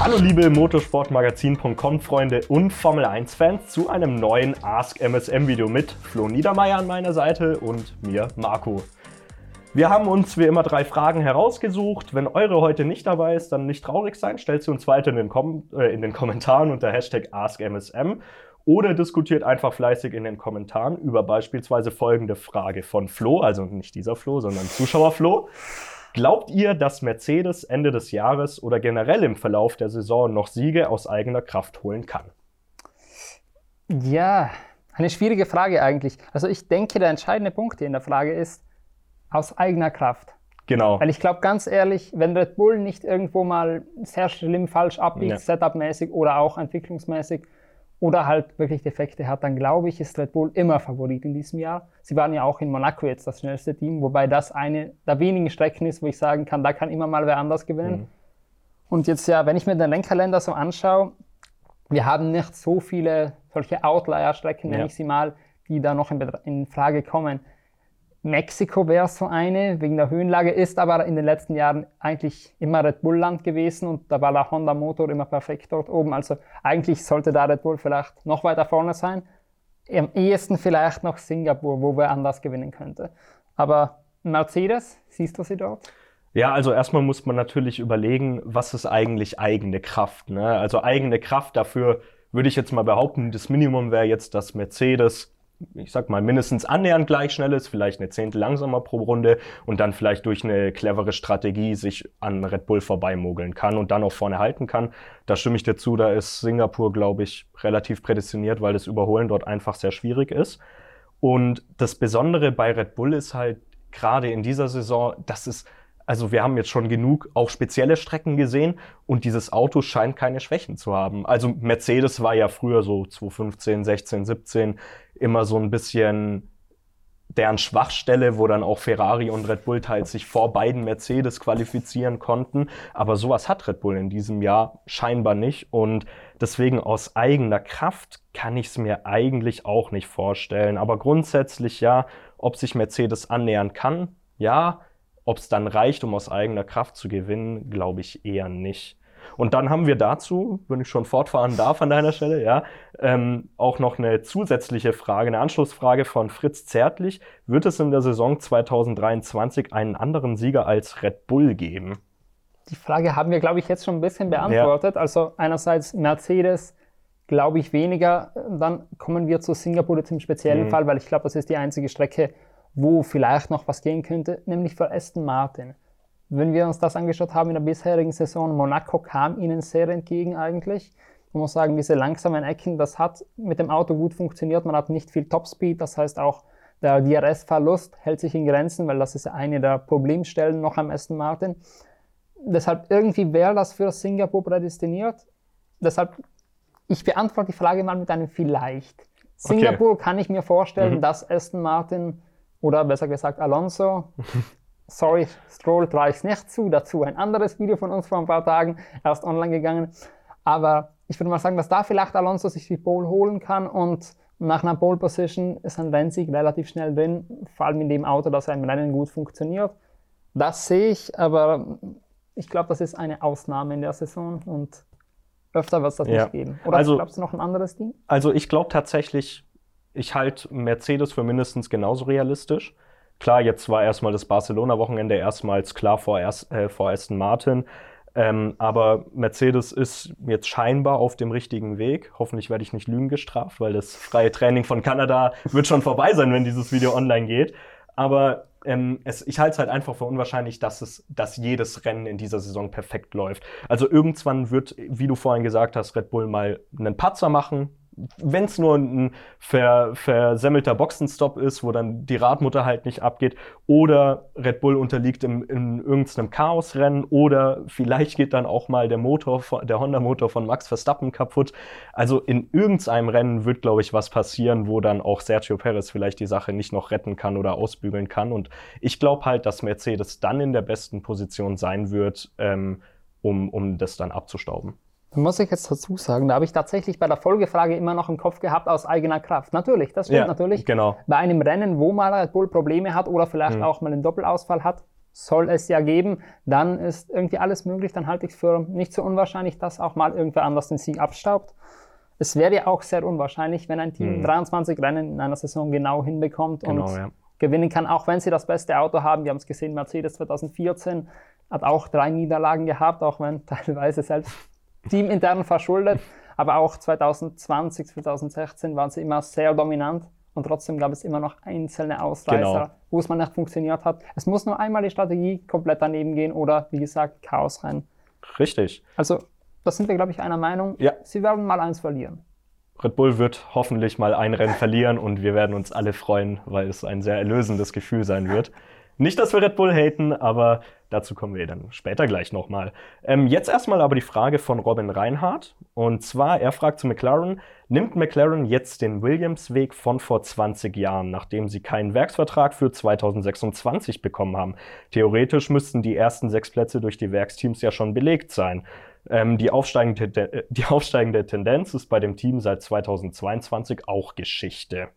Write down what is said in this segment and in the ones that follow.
Hallo liebe Motorsportmagazin.com Freunde und Formel 1 Fans zu einem neuen Ask MSM Video mit Flo Niedermeyer an meiner Seite und mir Marco. Wir haben uns wie immer drei Fragen herausgesucht. Wenn eure heute nicht dabei ist, dann nicht traurig sein. Stellt sie uns weiter in den, Kom äh, in den Kommentaren unter Hashtag AskMSM oder diskutiert einfach fleißig in den Kommentaren über beispielsweise folgende Frage von Flo, also nicht dieser Flo, sondern Zuschauer Flo. Glaubt ihr, dass Mercedes Ende des Jahres oder generell im Verlauf der Saison noch Siege aus eigener Kraft holen kann? Ja, eine schwierige Frage eigentlich. Also ich denke, der entscheidende Punkt hier in der Frage ist, aus eigener Kraft. Genau. Weil ich glaube, ganz ehrlich, wenn Red Bull nicht irgendwo mal sehr schlimm falsch abbiegt, ja. setupmäßig oder auch entwicklungsmäßig, oder halt wirklich Defekte hat, dann glaube ich, ist Red Bull immer Favorit in diesem Jahr. Sie waren ja auch in Monaco jetzt das schnellste Team, wobei das eine der wenigen Strecken ist, wo ich sagen kann, da kann immer mal wer anders gewinnen. Mhm. Und jetzt ja, wenn ich mir den Rennkalender so anschaue, wir haben nicht so viele solche Outlier-Strecken, nenne ja. ich sie mal, die da noch in, in Frage kommen. Mexiko wäre so eine, wegen der Höhenlage, ist aber in den letzten Jahren eigentlich immer Red Bull-Land gewesen und da war der Honda-Motor immer perfekt dort oben. Also eigentlich sollte da Red Bull vielleicht noch weiter vorne sein. Am ehesten vielleicht noch Singapur, wo wir anders gewinnen könnte. Aber Mercedes, siehst du sie dort? Ja, also erstmal muss man natürlich überlegen, was ist eigentlich eigene Kraft. Ne? Also eigene Kraft dafür würde ich jetzt mal behaupten, das Minimum wäre jetzt, dass Mercedes ich sag mal, mindestens annähernd gleich schnell ist, vielleicht eine Zehntel langsamer pro Runde und dann vielleicht durch eine clevere Strategie sich an Red Bull vorbeimogeln kann und dann auch vorne halten kann. Da stimme ich dir zu, da ist Singapur, glaube ich, relativ prädestiniert, weil das Überholen dort einfach sehr schwierig ist. Und das Besondere bei Red Bull ist halt gerade in dieser Saison, dass es also wir haben jetzt schon genug auch spezielle Strecken gesehen und dieses Auto scheint keine Schwächen zu haben. Also Mercedes war ja früher so 2015, 16, 17 immer so ein bisschen deren Schwachstelle, wo dann auch Ferrari und Red Bull teils sich vor beiden Mercedes qualifizieren konnten. Aber sowas hat Red Bull in diesem Jahr scheinbar nicht. Und deswegen aus eigener Kraft kann ich es mir eigentlich auch nicht vorstellen. Aber grundsätzlich ja, ob sich Mercedes annähern kann, ja. Ob es dann reicht, um aus eigener Kraft zu gewinnen, glaube ich eher nicht. Und dann haben wir dazu, wenn ich schon fortfahren darf an deiner Stelle, ja, ähm, auch noch eine zusätzliche Frage, eine Anschlussfrage von Fritz Zärtlich. Wird es in der Saison 2023 einen anderen Sieger als Red Bull geben? Die Frage haben wir, glaube ich, jetzt schon ein bisschen beantwortet. Ja. Also einerseits Mercedes, glaube ich, weniger. Dann kommen wir zu Singapur jetzt im speziellen mhm. Fall, weil ich glaube, das ist die einzige Strecke, wo vielleicht noch was gehen könnte, nämlich für Aston Martin. Wenn wir uns das angeschaut haben in der bisherigen Saison, Monaco kam ihnen sehr entgegen eigentlich. Man muss sagen, diese langsamen Ecken, das hat mit dem Auto gut funktioniert. Man hat nicht viel Topspeed, das heißt auch der DRS-Verlust hält sich in Grenzen, weil das ist eine der Problemstellen noch am Aston Martin. Deshalb irgendwie wäre das für Singapur prädestiniert. Deshalb, ich beantworte die Frage mal mit einem vielleicht. Singapur okay. kann ich mir vorstellen, mhm. dass Aston Martin oder besser gesagt Alonso Sorry, Stroll traue ich nicht zu. Dazu ein anderes Video von uns vor ein paar Tagen erst online gegangen. Aber ich würde mal sagen, dass da vielleicht Alonso sich die Pole holen kann und nach einer Pole Position ist ein Rennsieg relativ schnell drin, vor allem in dem Auto, das im Rennen gut funktioniert. Das sehe ich, aber ich glaube, das ist eine Ausnahme in der Saison und öfter wird es das ja. nicht geben. Oder also, glaubst du noch ein anderes Team? Also ich glaube tatsächlich, ich halte Mercedes für mindestens genauso realistisch. Klar, jetzt war erstmal das Barcelona-Wochenende erstmals klar vor, erst, äh, vor Aston Martin. Ähm, aber Mercedes ist jetzt scheinbar auf dem richtigen Weg. Hoffentlich werde ich nicht lügen gestraft, weil das freie Training von Kanada wird schon vorbei sein, wenn dieses Video online geht. Aber ähm, es, ich halte es halt einfach für unwahrscheinlich, dass, es, dass jedes Rennen in dieser Saison perfekt läuft. Also irgendwann wird, wie du vorhin gesagt hast, Red Bull mal einen Patzer machen, wenn es nur ein ver, versemmelter Boxenstopp ist, wo dann die Radmutter halt nicht abgeht, oder Red Bull unterliegt im, in irgendeinem Chaosrennen, oder vielleicht geht dann auch mal der Motor, der Honda-Motor von Max Verstappen kaputt. Also in irgendeinem Rennen wird, glaube ich, was passieren, wo dann auch Sergio Perez vielleicht die Sache nicht noch retten kann oder ausbügeln kann. Und ich glaube halt, dass Mercedes dann in der besten Position sein wird, ähm, um, um das dann abzustauben. Muss ich jetzt dazu sagen, da habe ich tatsächlich bei der Folgefrage immer noch im Kopf gehabt aus eigener Kraft. Natürlich, das stimmt ja, natürlich. Genau. Bei einem Rennen, wo mal Red Bull Probleme hat oder vielleicht mhm. auch mal einen Doppelausfall hat, soll es ja geben, dann ist irgendwie alles möglich. Dann halte ich es für nicht so unwahrscheinlich, dass auch mal irgendwer anders den Sieg abstaubt. Es wäre ja auch sehr unwahrscheinlich, wenn ein Team mhm. 23 Rennen in einer Saison genau hinbekommt genau, und ja. gewinnen kann, auch wenn sie das beste Auto haben. Wir haben es gesehen, Mercedes 2014 hat auch drei Niederlagen gehabt, auch wenn teilweise selbst teamintern verschuldet. Aber auch 2020, 2016 waren sie immer sehr dominant und trotzdem gab es immer noch einzelne Ausreißer, genau. wo es mal nicht funktioniert hat. Es muss nur einmal die Strategie komplett daneben gehen oder, wie gesagt, Chaos rein. Richtig. Also, da sind wir, glaube ich, einer Meinung. Ja. Sie werden mal eins verlieren. Red Bull wird hoffentlich mal ein Rennen verlieren und wir werden uns alle freuen, weil es ein sehr erlösendes Gefühl sein wird. Nicht, dass wir Red Bull haten, aber dazu kommen wir dann später gleich nochmal. Ähm, jetzt erstmal aber die Frage von Robin Reinhardt. Und zwar, er fragt zu McLaren, nimmt McLaren jetzt den Williams-Weg von vor 20 Jahren, nachdem sie keinen Werksvertrag für 2026 bekommen haben? Theoretisch müssten die ersten sechs Plätze durch die Werksteams ja schon belegt sein. Ähm, die, aufsteigende, die aufsteigende Tendenz ist bei dem Team seit 2022 auch Geschichte.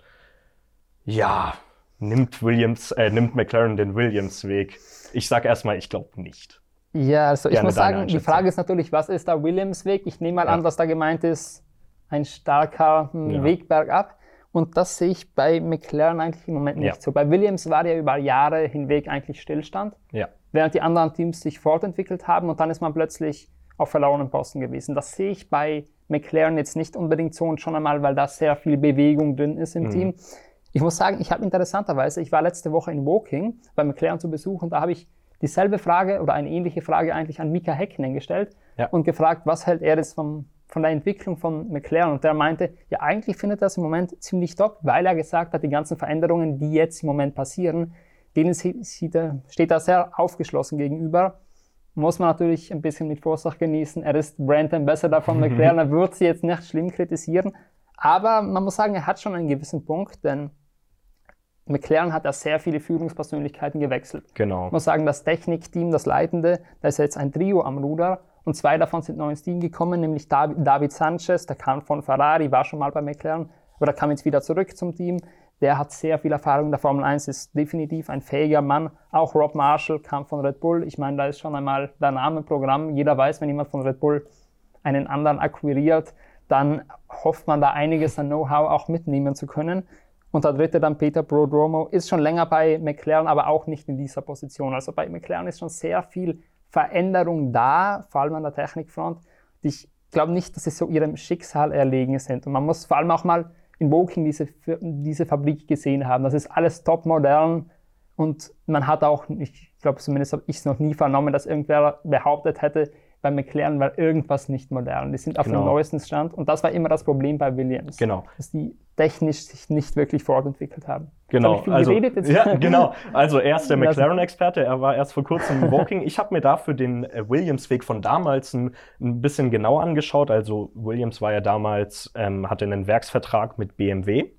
Ja, nimmt Williams, äh, nimmt McLaren den Williams-Weg? Ich sag erstmal, ich glaube nicht. Ja, also ich muss sagen, die Frage ist natürlich, was ist der Williams-Weg? Ich nehme mal ja. an, dass da gemeint ist, ein starker hm, ja. Weg bergab. Und das sehe ich bei McLaren eigentlich im Moment nicht ja. so. Bei Williams war ja über Jahre hinweg eigentlich Stillstand, ja. während die anderen Teams sich fortentwickelt haben und dann ist man plötzlich auf verlorenen Posten gewesen. Das sehe ich bei McLaren jetzt nicht unbedingt so und schon einmal, weil da sehr viel Bewegung drin ist im mhm. Team. Ich muss sagen, ich habe interessanterweise, ich war letzte Woche in Woking bei McLaren zu Besuch und da habe ich dieselbe Frage oder eine ähnliche Frage eigentlich an Mika Häkkinen gestellt ja. und gefragt, was hält er jetzt vom, von der Entwicklung von McLaren? Und der meinte, ja, eigentlich findet er das im Moment ziemlich top, weil er gesagt hat, die ganzen Veränderungen, die jetzt im Moment passieren, denen steht er sehr aufgeschlossen gegenüber. Muss man natürlich ein bisschen mit Vorsicht genießen. Er ist Brand Ambassador von McLaren, er wird sie jetzt nicht schlimm kritisieren. Aber man muss sagen, er hat schon einen gewissen Punkt, denn McLaren hat ja sehr viele Führungspersönlichkeiten gewechselt. Genau. Ich muss sagen, das Technikteam, das Leitende, da ist jetzt ein Trio am Ruder und zwei davon sind neu ins Team gekommen, nämlich David Sanchez, der kam von Ferrari, war schon mal bei McLaren, oder kam jetzt wieder zurück zum Team. Der hat sehr viel Erfahrung in der Formel 1, ist definitiv ein fähiger Mann. Auch Rob Marshall kam von Red Bull. Ich meine, da ist schon einmal der Name Programm. Jeder weiß, wenn jemand von Red Bull einen anderen akquiriert, dann hofft man da einiges an Know-how auch mitnehmen zu können. Und der dritte dann Peter Prodromo ist schon länger bei McLaren, aber auch nicht in dieser Position. Also bei McLaren ist schon sehr viel Veränderung da, vor allem an der Technikfront. Ich glaube nicht, dass sie so ihrem Schicksal erlegen sind. Und man muss vor allem auch mal in Woking diese, diese Fabrik gesehen haben. Das ist alles top modern und man hat auch, ich glaube zumindest habe ich es noch nie vernommen, dass irgendwer behauptet hätte, bei McLaren war irgendwas nicht modern. Die sind auf genau. dem neuesten Stand und das war immer das Problem bei Williams. Genau. Dass die technisch sich nicht wirklich fortentwickelt haben. Genau. Also, ja, genau. Also er ist der McLaren-Experte. Er war erst vor kurzem im Woking. Ich habe mir dafür den äh, Williams-Weg von damals ein, ein, bisschen genauer angeschaut. Also Williams war ja damals, ähm, hatte einen Werksvertrag mit BMW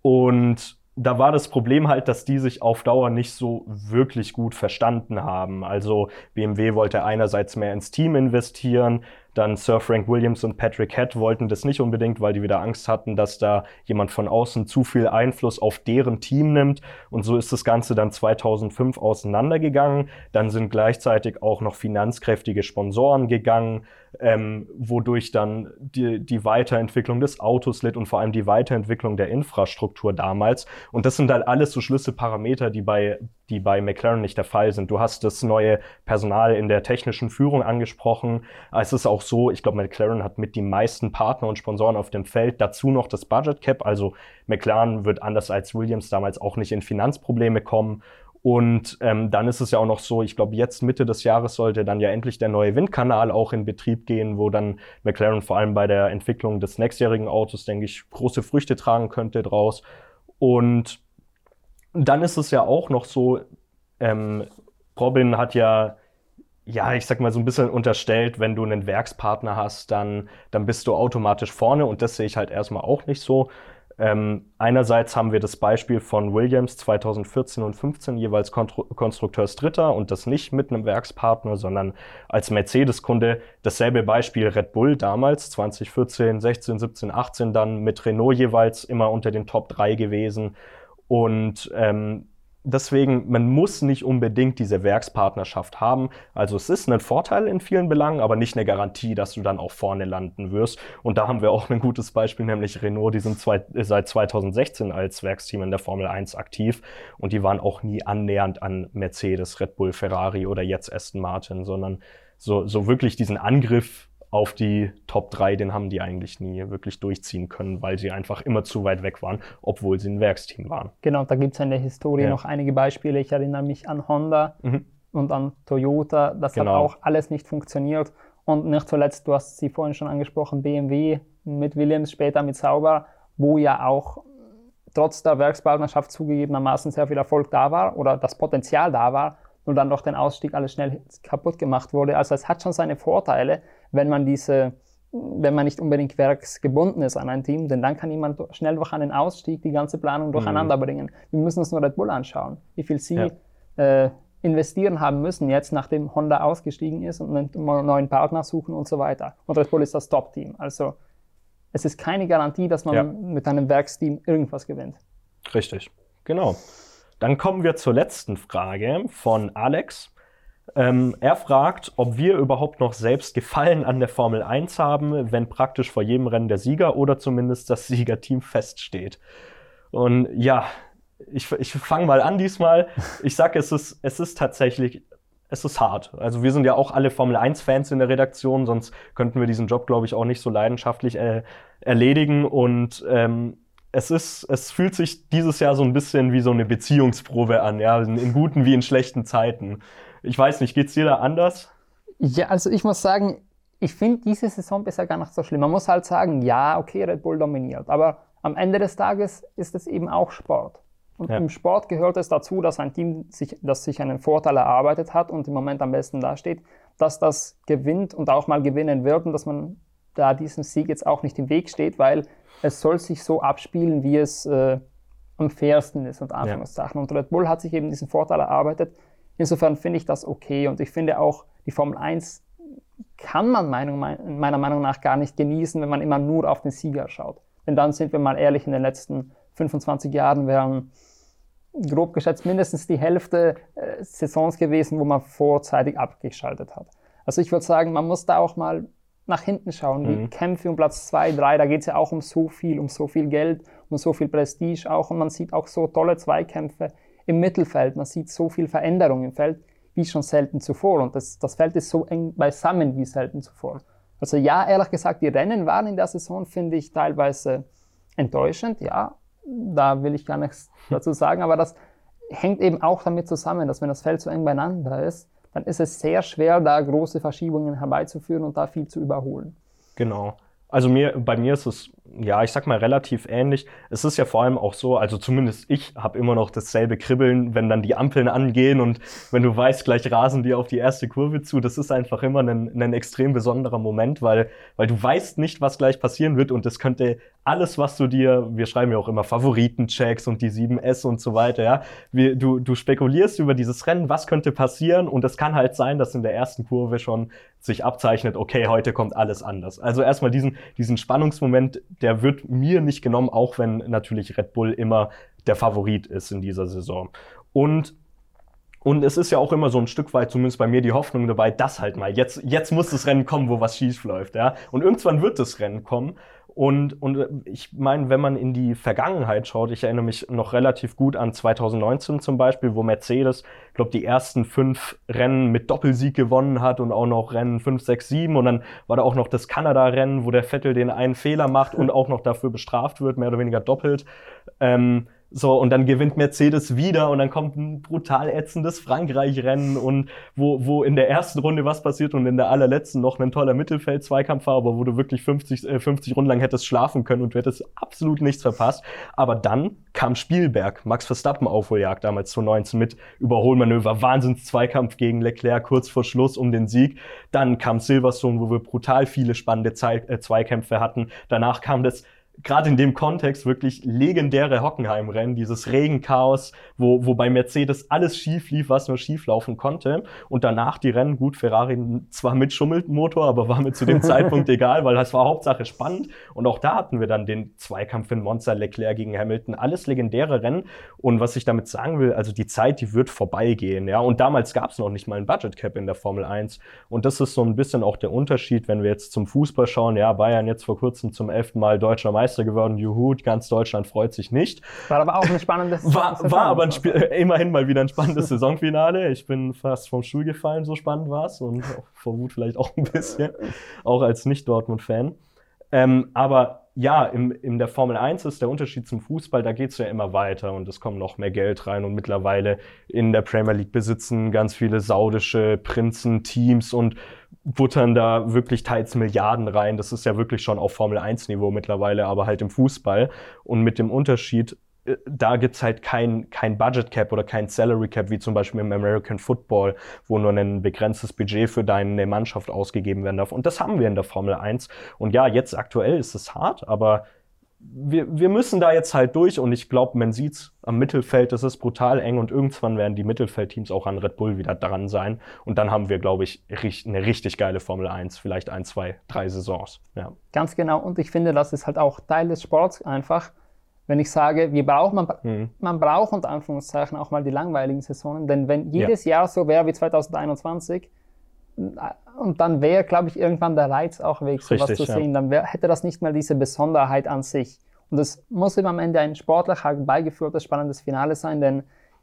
und da war das Problem halt, dass die sich auf Dauer nicht so wirklich gut verstanden haben. Also BMW wollte einerseits mehr ins Team investieren, dann Sir Frank Williams und Patrick Head wollten das nicht unbedingt, weil die wieder Angst hatten, dass da jemand von außen zu viel Einfluss auf deren Team nimmt. Und so ist das Ganze dann 2005 auseinandergegangen. Dann sind gleichzeitig auch noch finanzkräftige Sponsoren gegangen ähm, wodurch dann die, die Weiterentwicklung des Autos litt und vor allem die Weiterentwicklung der Infrastruktur damals. Und das sind halt alles so Schlüsselparameter, die bei, die bei McLaren nicht der Fall sind. Du hast das neue Personal in der technischen Führung angesprochen. Es ist auch so, ich glaube, McLaren hat mit die meisten Partner und Sponsoren auf dem Feld. Dazu noch das Budget Cap. Also McLaren wird anders als Williams damals auch nicht in Finanzprobleme kommen. Und ähm, dann ist es ja auch noch so, ich glaube, jetzt Mitte des Jahres sollte dann ja endlich der neue Windkanal auch in Betrieb gehen, wo dann McLaren vor allem bei der Entwicklung des nächstjährigen Autos, denke ich, große Früchte tragen könnte draus. Und dann ist es ja auch noch so, ähm, Robin hat ja ja, ich sag mal so ein bisschen unterstellt, wenn du einen Werkspartner hast, dann, dann bist du automatisch vorne und das sehe ich halt erstmal auch nicht so. Ähm, einerseits haben wir das Beispiel von Williams 2014 und 15 jeweils Konstrukteursdritter und das nicht mit einem Werkspartner, sondern als Mercedes-Kunde. Dasselbe Beispiel Red Bull damals 2014, 16, 17, 18 dann mit Renault jeweils immer unter den Top 3 gewesen. Und ähm, deswegen, man muss nicht unbedingt diese Werkspartnerschaft haben. Also es ist ein Vorteil in vielen Belangen, aber nicht eine Garantie, dass du dann auch vorne landen wirst. Und da haben wir auch ein gutes Beispiel, nämlich Renault, die sind zwei, seit 2016 als Werksteam in der Formel 1 aktiv und die waren auch nie annähernd an Mercedes, Red Bull, Ferrari oder jetzt Aston Martin, sondern so, so wirklich diesen Angriff auf die Top 3, den haben die eigentlich nie wirklich durchziehen können, weil sie einfach immer zu weit weg waren, obwohl sie ein Werksteam waren. Genau, da gibt es in der Historie ja. noch einige Beispiele. Ich erinnere mich an Honda mhm. und an Toyota. Das genau. hat auch alles nicht funktioniert. Und nicht zuletzt, du hast sie vorhin schon angesprochen, BMW mit Williams, später mit Sauber, wo ja auch trotz der Werkspartnerschaft zugegebenermaßen sehr viel Erfolg da war oder das Potenzial da war, und dann durch den Ausstieg alles schnell kaputt gemacht wurde. Also es hat schon seine Vorteile, wenn man diese, wenn man nicht unbedingt werksgebunden ist an ein Team, denn dann kann jemand schnell durch einen Ausstieg die ganze Planung durcheinander mhm. bringen. Wir müssen uns nur Red Bull anschauen, wie viel sie ja. äh, investieren haben müssen jetzt, nachdem Honda ausgestiegen ist und einen neuen Partner suchen und so weiter. Und Red Bull ist das Top-Team. Also es ist keine Garantie, dass man ja. mit einem Werksteam irgendwas gewinnt. Richtig, genau. Dann kommen wir zur letzten Frage von Alex. Ähm, er fragt, ob wir überhaupt noch selbst Gefallen an der Formel 1 haben, wenn praktisch vor jedem Rennen der Sieger oder zumindest das Siegerteam feststeht. Und ja, ich, ich fange mal an diesmal. Ich sage, es ist, es ist tatsächlich, es ist hart. Also wir sind ja auch alle Formel 1-Fans in der Redaktion, sonst könnten wir diesen Job, glaube ich, auch nicht so leidenschaftlich äh, erledigen. Und ähm, es ist, es fühlt sich dieses Jahr so ein bisschen wie so eine Beziehungsprobe an, ja, in, in guten wie in schlechten Zeiten. Ich weiß nicht, geht's dir da anders? Ja, also ich muss sagen, ich finde diese Saison bisher gar nicht so schlimm. Man muss halt sagen, ja, okay, Red Bull dominiert, aber am Ende des Tages ist es eben auch Sport. Und ja. im Sport gehört es dazu, dass ein Team, sich, das sich einen Vorteil erarbeitet hat und im Moment am besten dasteht, dass das gewinnt und auch mal gewinnen wird und dass man da diesem Sieg jetzt auch nicht im Weg steht, weil es soll sich so abspielen, wie es äh, am fairsten ist, und Anführungszeichen. Ja. Und Red Bull hat sich eben diesen Vorteil erarbeitet. Insofern finde ich das okay und ich finde auch, die Formel 1 kann man Meinung, meiner Meinung nach gar nicht genießen, wenn man immer nur auf den Sieger schaut. Denn dann sind wir mal ehrlich, in den letzten 25 Jahren wären grob geschätzt mindestens die Hälfte äh, Saisons gewesen, wo man vorzeitig abgeschaltet hat. Also ich würde sagen, man muss da auch mal nach hinten schauen, mhm. wie Kämpfe um Platz 2, 3, da geht es ja auch um so viel, um so viel Geld, um so viel Prestige auch und man sieht auch so tolle Zweikämpfe im Mittelfeld, man sieht so viel Veränderung im Feld wie schon selten zuvor und das, das Feld ist so eng beisammen wie selten zuvor. Also ja, ehrlich gesagt, die Rennen waren in der Saison, finde ich, teilweise enttäuschend, ja, da will ich gar nichts dazu sagen, aber das hängt eben auch damit zusammen, dass wenn das Feld so eng beieinander ist, dann ist es sehr schwer, da große Verschiebungen herbeizuführen und da viel zu überholen. Genau. Also mir, bei mir ist es, ja, ich sag mal relativ ähnlich. Es ist ja vor allem auch so, also zumindest ich habe immer noch dasselbe Kribbeln, wenn dann die Ampeln angehen und wenn du weißt, gleich rasen die auf die erste Kurve zu. Das ist einfach immer ein, ein extrem besonderer Moment, weil, weil du weißt nicht, was gleich passieren wird und das könnte alles, was du dir, wir schreiben ja auch immer Favoritenchecks und die 7S und so weiter, ja. Wir, du, du spekulierst über dieses Rennen, was könnte passieren und es kann halt sein, dass in der ersten Kurve schon sich abzeichnet, okay, heute kommt alles anders. Also erstmal diesen, diesen Spannungsmoment, der wird mir nicht genommen, auch wenn natürlich Red Bull immer der Favorit ist in dieser Saison. Und und es ist ja auch immer so ein Stück weit, zumindest bei mir, die Hoffnung dabei, dass halt mal, jetzt, jetzt muss das Rennen kommen, wo was schief läuft, ja. Und irgendwann wird das Rennen kommen. Und, und ich meine, wenn man in die Vergangenheit schaut, ich erinnere mich noch relativ gut an 2019 zum Beispiel, wo Mercedes, glaube die ersten fünf Rennen mit Doppelsieg gewonnen hat und auch noch Rennen 5, 6, 7 und dann war da auch noch das Kanada-Rennen, wo der Vettel den einen Fehler macht und auch noch dafür bestraft wird, mehr oder weniger doppelt. Ähm, so, und dann gewinnt Mercedes wieder und dann kommt ein brutal ätzendes Frankreich-Rennen und wo, wo in der ersten Runde was passiert und in der allerletzten noch ein toller Mittelfeld-Zweikampf war, aber wo du wirklich 50, äh, 50 Runden lang hättest schlafen können und du hättest absolut nichts verpasst. Aber dann kam Spielberg, Max Verstappen Aufholjagd damals 2019 mit Überholmanöver, Wahnsinns-Zweikampf gegen Leclerc kurz vor Schluss um den Sieg. Dann kam Silverstone, wo wir brutal viele spannende Zei äh, Zweikämpfe hatten. Danach kam das gerade in dem Kontext wirklich legendäre Hockenheim-Rennen, dieses Regenchaos, wo, wo bei Mercedes alles schief lief, was nur schief laufen konnte. Und danach die Rennen, gut, Ferrari zwar mit Schummelmotor, aber war mir zu dem Zeitpunkt egal, weil das war Hauptsache spannend. Und auch da hatten wir dann den Zweikampf in Monza, Leclerc gegen Hamilton, alles legendäre Rennen. Und was ich damit sagen will, also die Zeit, die wird vorbeigehen. Ja? Und damals gab es noch nicht mal ein Budget Cap in der Formel 1. Und das ist so ein bisschen auch der Unterschied, wenn wir jetzt zum Fußball schauen. Ja, Bayern jetzt vor kurzem zum elften Mal deutscher Meister geworden. Juhu, ganz Deutschland freut sich nicht. War aber auch ein spannendes War, war aber ein Spiel, immerhin mal wieder ein spannendes Saisonfinale. Ich bin fast vom Stuhl gefallen, so spannend war es. Und vor Wut vielleicht auch ein bisschen. Auch als Nicht-Dortmund-Fan. Ähm, aber ja, im, in der Formel 1 ist der Unterschied zum Fußball, da geht's ja immer weiter und es kommt noch mehr Geld rein und mittlerweile in der Premier League besitzen ganz viele saudische Prinzen Teams und buttern da wirklich teils Milliarden rein. Das ist ja wirklich schon auf Formel 1 Niveau mittlerweile, aber halt im Fußball. Und mit dem Unterschied, äh, da gibt's halt kein, kein Budget Cap oder kein Salary Cap, wie zum Beispiel im American Football, wo nur ein begrenztes Budget für deine Mannschaft ausgegeben werden darf. Und das haben wir in der Formel 1. Und ja, jetzt aktuell ist es hart, aber wir, wir müssen da jetzt halt durch und ich glaube, man sieht's am Mittelfeld, das ist brutal eng und irgendwann werden die Mittelfeldteams auch an Red Bull wieder dran sein und dann haben wir, glaube ich, eine richtig geile Formel 1, vielleicht ein, zwei, drei Saisons. Ja. Ganz genau und ich finde, das ist halt auch Teil des Sports einfach, wenn ich sage, wir brauchen, man, mhm. man braucht unter Anführungszeichen auch mal die langweiligen Saisonen, denn wenn jedes ja. Jahr so wäre wie 2021, und dann wäre, glaube ich, irgendwann der Reiz auch weg, sowas Richtig, zu sehen. Ja. Dann wär, hätte das nicht mal diese Besonderheit an sich. Und es muss eben am Ende ein sportlich herbeigeführtes, spannendes Finale sein, denn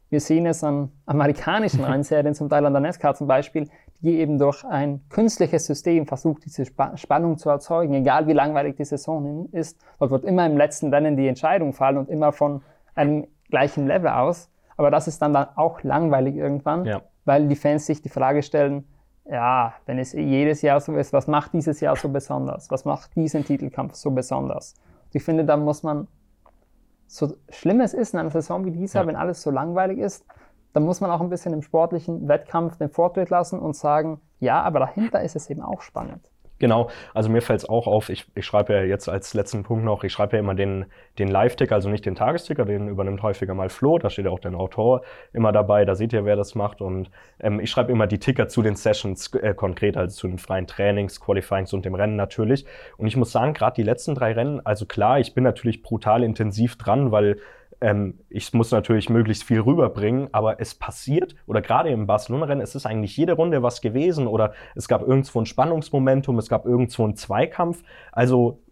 wir sehen es an amerikanischen Rennserien, zum Teil an der NASCAR zum Beispiel, die eben durch ein künstliches System versucht, diese Sp Spannung zu erzeugen, egal wie langweilig die Saison ist. Dort wird immer im letzten Rennen die Entscheidung fallen und immer von einem gleichen Level aus. Aber das ist dann, dann auch langweilig irgendwann, ja. weil die Fans sich die Frage stellen, ja, wenn es jedes Jahr so ist, was macht dieses Jahr so besonders? Was macht diesen Titelkampf so besonders? Und ich finde, da muss man, so schlimm es ist in einer Saison wie dieser, ja. wenn alles so langweilig ist, dann muss man auch ein bisschen im sportlichen Wettkampf den Vortritt lassen und sagen, ja, aber dahinter ist es eben auch spannend. Genau, also mir fällt es auch auf, ich, ich schreibe ja jetzt als letzten Punkt noch, ich schreibe ja immer den, den Live-Ticker, also nicht den Tagesticker, den übernimmt häufiger mal Flo, da steht ja auch der Autor immer dabei, da seht ihr, wer das macht. Und ähm, ich schreibe immer die Ticker zu den Sessions äh, konkret, also zu den freien Trainings, Qualifyings und dem Rennen natürlich. Und ich muss sagen, gerade die letzten drei Rennen, also klar, ich bin natürlich brutal intensiv dran, weil ähm, ich muss natürlich möglichst viel rüberbringen, aber es passiert, oder gerade im Barcelona-Rennen, es ist eigentlich jede Runde was gewesen, oder es gab irgendwo ein Spannungsmomentum, es gab irgendwo einen Zweikampf. Also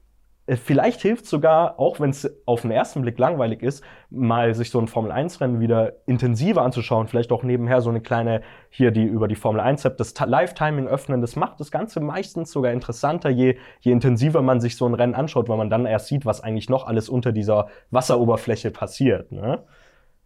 vielleicht hilft sogar, auch wenn es auf den ersten Blick langweilig ist, mal sich so ein Formel-1-Rennen wieder intensiver anzuschauen. Vielleicht auch nebenher so eine kleine, hier die über die Formel 1-App, das Live-Timing öffnen. Das macht das Ganze meistens sogar interessanter, je, je intensiver man sich so ein Rennen anschaut, weil man dann erst sieht, was eigentlich noch alles unter dieser Wasseroberfläche passiert. Ne?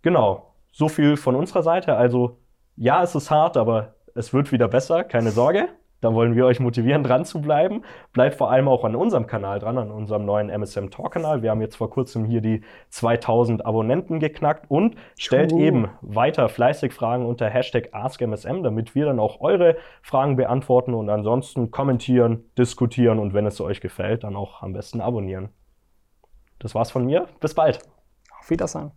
Genau, so viel von unserer Seite. Also ja, es ist hart, aber es wird wieder besser, keine Sorge. Da wollen wir euch motivieren, dran zu bleiben. Bleibt vor allem auch an unserem Kanal dran, an unserem neuen MSM Talk Kanal. Wir haben jetzt vor kurzem hier die 2000 Abonnenten geknackt und stellt cool. eben weiter fleißig Fragen unter Hashtag AskMSM, damit wir dann auch eure Fragen beantworten und ansonsten kommentieren, diskutieren und wenn es euch gefällt, dann auch am besten abonnieren. Das war's von mir. Bis bald. Auf Wiedersehen.